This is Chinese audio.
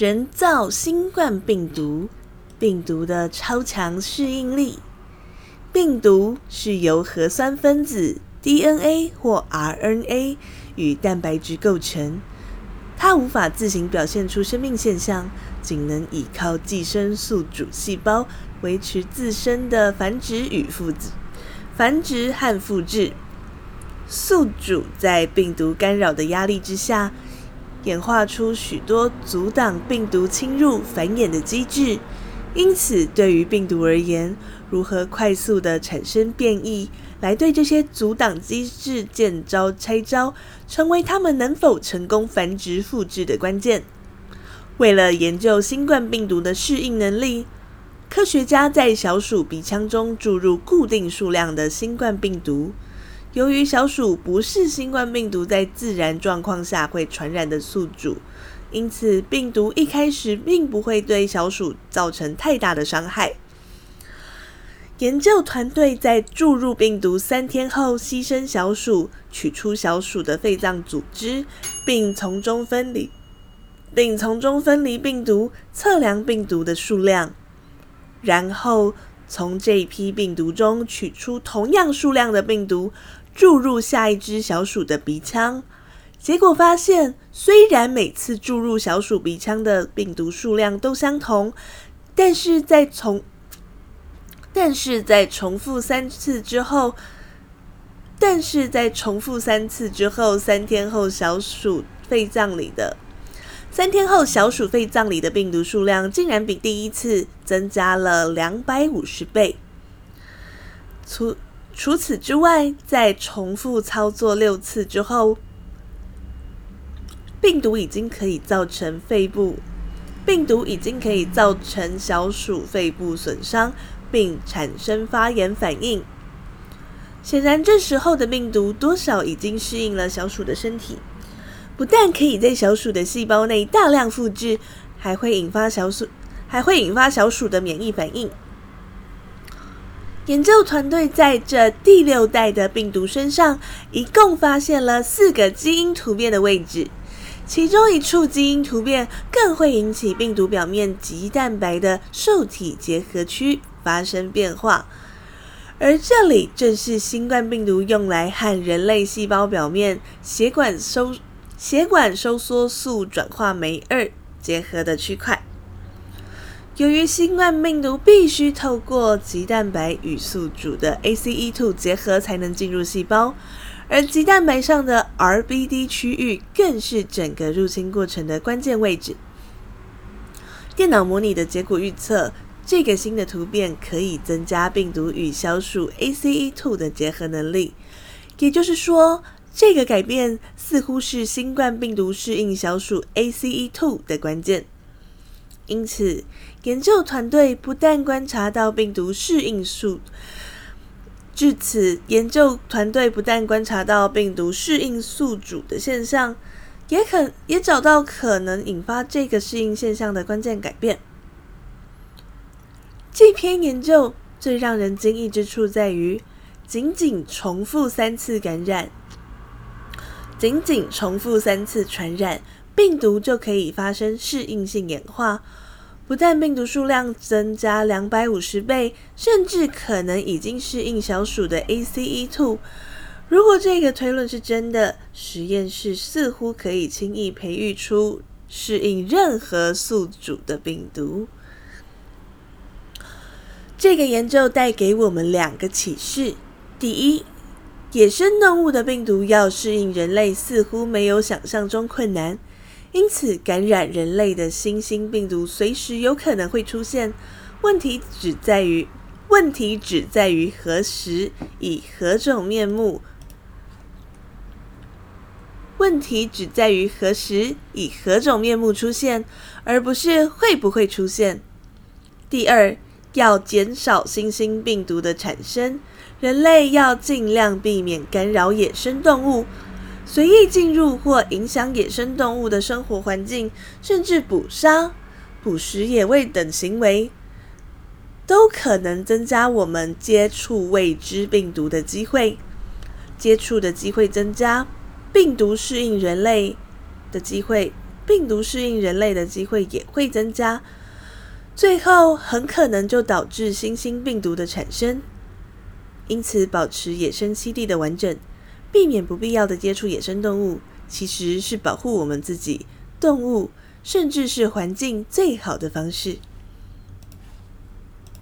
人造新冠病毒，病毒的超强适应力。病毒是由核酸分子 DNA 或 RNA 与蛋白质构成，它无法自行表现出生命现象，仅能依靠寄生宿主细胞维持自身的繁殖与复制。繁殖和复制。宿主在病毒干扰的压力之下，演化出许多阻挡病毒侵入繁衍的机制，因此对于病毒而言，如何快速地产生变异，来对这些阻挡机制见招拆招，成为它们能否成功繁殖复制的关键。为了研究新冠病毒的适应能力，科学家在小鼠鼻腔中注入固定数量的新冠病毒。由于小鼠不是新冠病毒在自然状况下会传染的宿主，因此病毒一开始并不会对小鼠造成太大的伤害。研究团队在注入病毒三天后，牺牲小鼠，取出小鼠的肺脏组织，并从中分离，并从中分离病毒，测量病毒的数量，然后从这一批病毒中取出同样数量的病毒。注入下一只小鼠的鼻腔，结果发现，虽然每次注入小鼠鼻腔的病毒数量都相同，但是在重，但是在重复三次之后，但是在重复三次之后，三天后小鼠肺脏里的三天后小鼠肺脏里的病毒数量竟然比第一次增加了两百五十倍。除除此之外，在重复操作六次之后，病毒已经可以造成肺部，病毒已经可以造成小鼠肺部损伤，并产生发炎反应。显然，这时候的病毒多少已经适应了小鼠的身体，不但可以在小鼠的细胞内大量复制，还会引发小鼠，还会引发小鼠的免疫反应。研究团队在这第六代的病毒身上，一共发现了四个基因突变的位置，其中一处基因突变更会引起病毒表面棘蛋白的受体结合区发生变化，而这里正是新冠病毒用来和人类细胞表面血管收血管收缩素转化酶二结合的区块。由于新冠病毒必须透过棘蛋白与宿主的 ACE2 结合才能进入细胞，而棘蛋白上的 RBD 区域更是整个入侵过程的关键位置。电脑模拟的结果预测，这个新的突变可以增加病毒与小鼠 ACE2 的结合能力，也就是说，这个改变似乎是新冠病毒适应小鼠 ACE2 的关键。因此，研究团队不但观察到病毒适应宿，至此，研究团队不但观察到病毒适应宿主的现象，也可也找到可能引发这个适应现象的关键改变。这篇研究最让人惊异之处在于，仅仅重复三次感染，仅仅重复三次传染。病毒就可以发生适应性演化，不但病毒数量增加两百五十倍，甚至可能已经适应小鼠的 ACE2。如果这个推论是真的，实验室似乎可以轻易培育出适应任何宿主的病毒。这个研究带给我们两个启示：第一，野生动物的病毒要适应人类，似乎没有想象中困难。因此，感染人类的新兴病毒随时有可能会出现。问题只在于，问题只在于何时以何种面目。问题只在于何时以何种面目出现，而不是会不会出现。第二，要减少新兴病毒的产生，人类要尽量避免干扰野生动物。随意进入或影响野生动物的生活环境，甚至捕杀、捕食野味等行为，都可能增加我们接触未知病毒的机会。接触的机会增加，病毒适应人类的机会，病毒适应人类的机会也会增加，最后很可能就导致新兴病毒的产生。因此，保持野生栖地的完整，避免不必要的接触野生动物，其实是保护我们自己、动物，甚至是环境最好的方式。